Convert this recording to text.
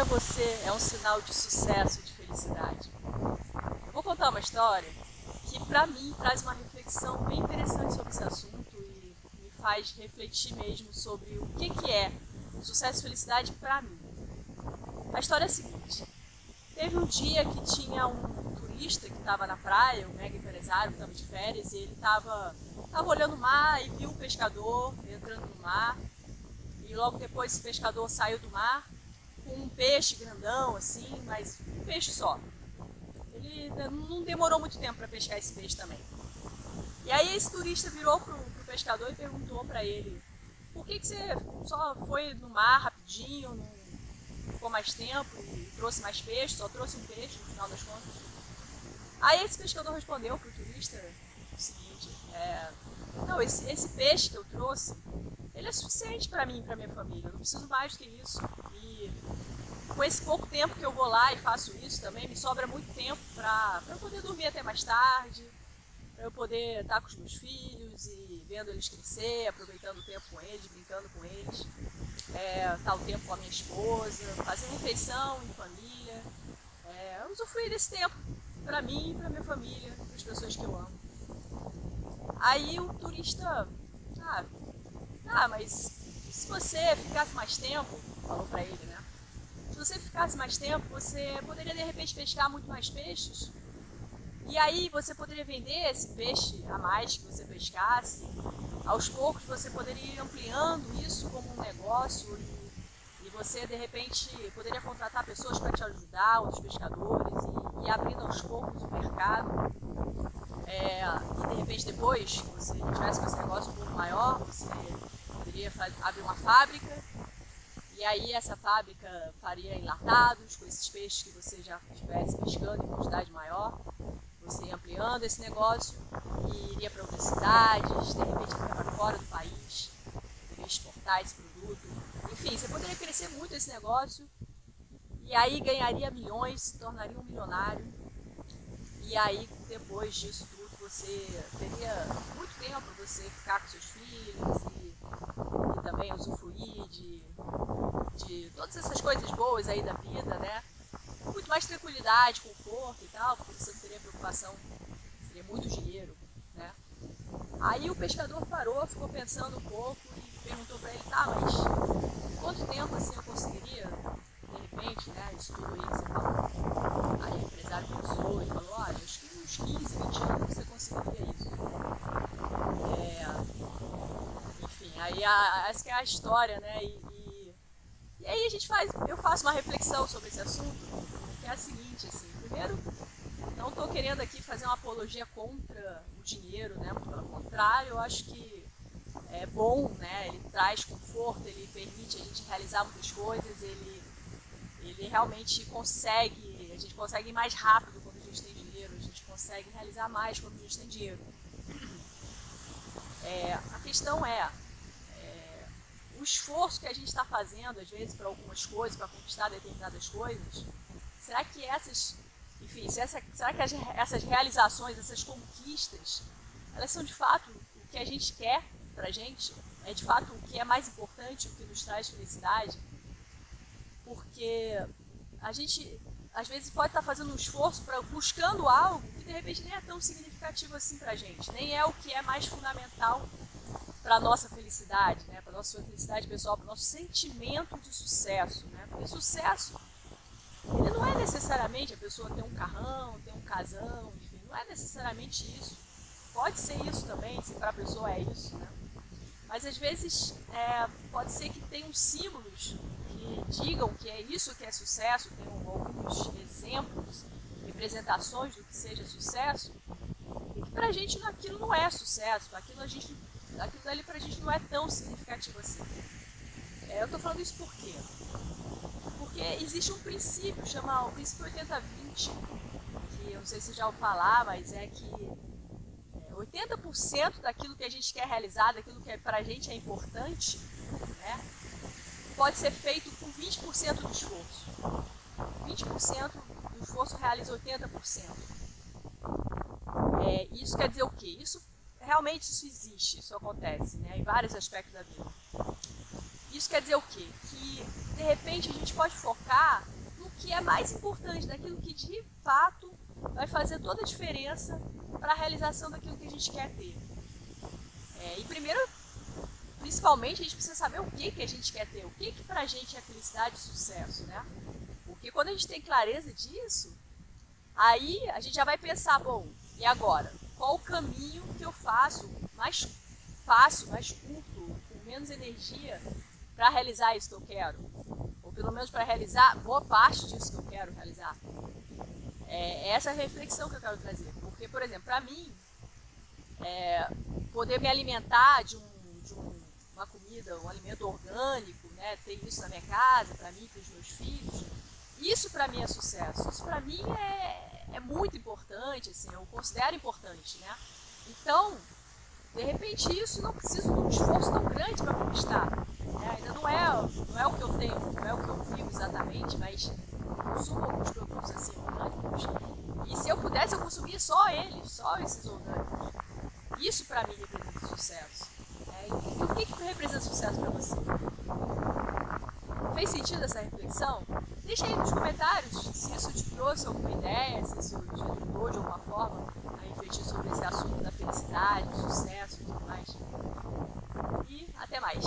para você é um sinal de sucesso, de felicidade? Eu vou contar uma história que para mim traz uma reflexão bem interessante sobre esse assunto e me faz refletir mesmo sobre o que, que é sucesso e felicidade para mim. A história é a seguinte: teve um dia que tinha um turista que estava na praia, um mega empresário que estava de férias, e ele estava tava olhando o mar e viu um pescador entrando no mar. E logo depois esse pescador saiu do mar um peixe grandão, assim, mas um peixe só. Ele não demorou muito tempo para pescar esse peixe também. E aí esse turista virou pro, pro pescador e perguntou para ele por que, que você só foi no mar rapidinho, não ficou mais tempo trouxe mais peixe, só trouxe um peixe no final das contas. Aí esse pescador respondeu pro turista o seguinte, é, não, esse, esse peixe que eu trouxe, ele é suficiente para mim e para minha família, eu não preciso mais do que isso. E esse pouco tempo que eu vou lá e faço isso também, me sobra muito tempo para eu poder dormir até mais tarde, para eu poder estar com os meus filhos e vendo eles crescer, aproveitando o tempo com eles, brincando com eles, é, estar o tempo com a minha esposa, fazer refeição em família, é, usufruir desse tempo para mim, para minha família, para as pessoas que eu amo. Aí o turista, ah, ah, mas se você ficasse mais tempo, falou para ele, né? Se você ficasse mais tempo, você poderia de repente pescar muito mais peixes. E aí você poderia vender esse peixe a mais que você pescasse. Aos poucos você poderia ir ampliando isso como um negócio e, e você de repente poderia contratar pessoas para te ajudar, outros pescadores, e, e abrindo aos poucos o mercado. É, e de repente depois, se você tivesse com esse negócio um pouco maior, você poderia abrir uma fábrica e aí essa fábrica faria enlatados com esses peixes que você já estivesse pescando em quantidade maior. Você ia ampliando esse negócio e iria para outras cidades, de repente iria para fora do país, poderia exportar esse produto. Enfim, você poderia crescer muito esse negócio e aí ganharia milhões, se tornaria um milionário. E aí, depois disso tudo, você teria muito tempo para você ficar com seus filhos e, e também usufruir de todas essas coisas boas aí da vida, né? Muito mais tranquilidade, conforto e tal, porque você não teria preocupação, seria muito dinheiro, né? Aí o pescador parou, ficou pensando um pouco e perguntou para ele, tá, mas quanto tempo assim eu conseguiria, de repente, né, isso tudo aí que você falou? Aí o empresário pensou e falou, olha, acho que uns 15, 20 anos você conseguiria isso. É, enfim, aí a, essa é a história, né? E, e, aí a gente faz, eu faço uma reflexão sobre esse assunto, que é a seguinte, assim, primeiro, não estou querendo aqui fazer uma apologia contra o dinheiro, né? Pelo contrário, eu acho que é bom, né? Ele traz conforto, ele permite a gente realizar muitas coisas, ele, ele realmente consegue, a gente consegue ir mais rápido consegue realizar mais quando a gente tem dinheiro. É, a questão é, o esforço que a gente está fazendo, às vezes, para algumas coisas, para conquistar determinadas coisas, será que essas, enfim, essa, será que as, essas realizações, essas conquistas, elas são de fato o que a gente quer para a gente? É de fato o que é mais importante, o que nos traz felicidade? Porque a gente às vezes pode estar fazendo um esforço para buscando algo que de repente nem é tão significativo assim para a gente, nem é o que é mais fundamental para a nossa felicidade, né? para a nossa felicidade pessoal, para o nosso sentimento de sucesso. Né? Porque sucesso, ele não é necessariamente a pessoa ter um carrão, ter um casão, enfim, não é necessariamente isso. Pode ser isso também, se para a pessoa é isso, né? Mas às vezes é, pode ser que tenham símbolos que digam que é isso que é sucesso, tem alguns exemplos, representações do que seja sucesso, e que pra gente aquilo não é sucesso, aquilo, a gente, aquilo ali pra gente não é tão significativo assim. É, eu tô falando isso por quê? Porque existe um princípio, chama o princípio 80-20, que eu não sei se já ouviu falar, mas é que 80% é, daquilo que a gente quer realizar, daquilo que é, pra gente é importante, né, pode ser feito com 20% do esforço. 20% do esforço realiza 80%. É, isso quer dizer o quê? Isso realmente isso existe, isso acontece, né, em vários aspectos da vida. Isso quer dizer o quê? Que de repente a gente pode focar no que é mais importante, naquilo que de fato vai fazer toda a diferença para a realização daquilo que a gente quer ter. É, e primeiro, principalmente, a gente precisa saber o que, que a gente quer ter, o que, que para a gente é felicidade e sucesso, né? Porque quando a gente tem clareza disso, aí a gente já vai pensar, bom, e agora? Qual o caminho que eu faço mais fácil, mais curto, com menos energia para realizar isso que eu quero? Ou pelo menos para realizar boa parte disso que eu quero realizar. É essa reflexão que eu quero trazer. Porque, por exemplo, para mim, é, poder me alimentar de, um, de um, uma comida, um alimento orgânico, né, ter isso na minha casa, para mim, para os meus filhos, isso para mim é sucesso. Isso para mim é, é muito importante, assim, eu considero importante, né? Então, de repente isso não precisa de um esforço tão grande para conquistar. Né? Ainda não é, não é o que eu tenho, não é o que eu vivo exatamente, mas consumo alguns produtos assim orgânicos. E se eu pudesse, eu consumia só eles, só esses orgânicos. Isso para mim representa sucesso. É, e o que, que representa sucesso para você? fez sentido essa reflexão? Deixa aí nos comentários se isso te trouxe alguma ideia, se isso te ajudou de alguma forma a refletir sobre esse assunto da felicidade, do sucesso e tudo mais. E até mais!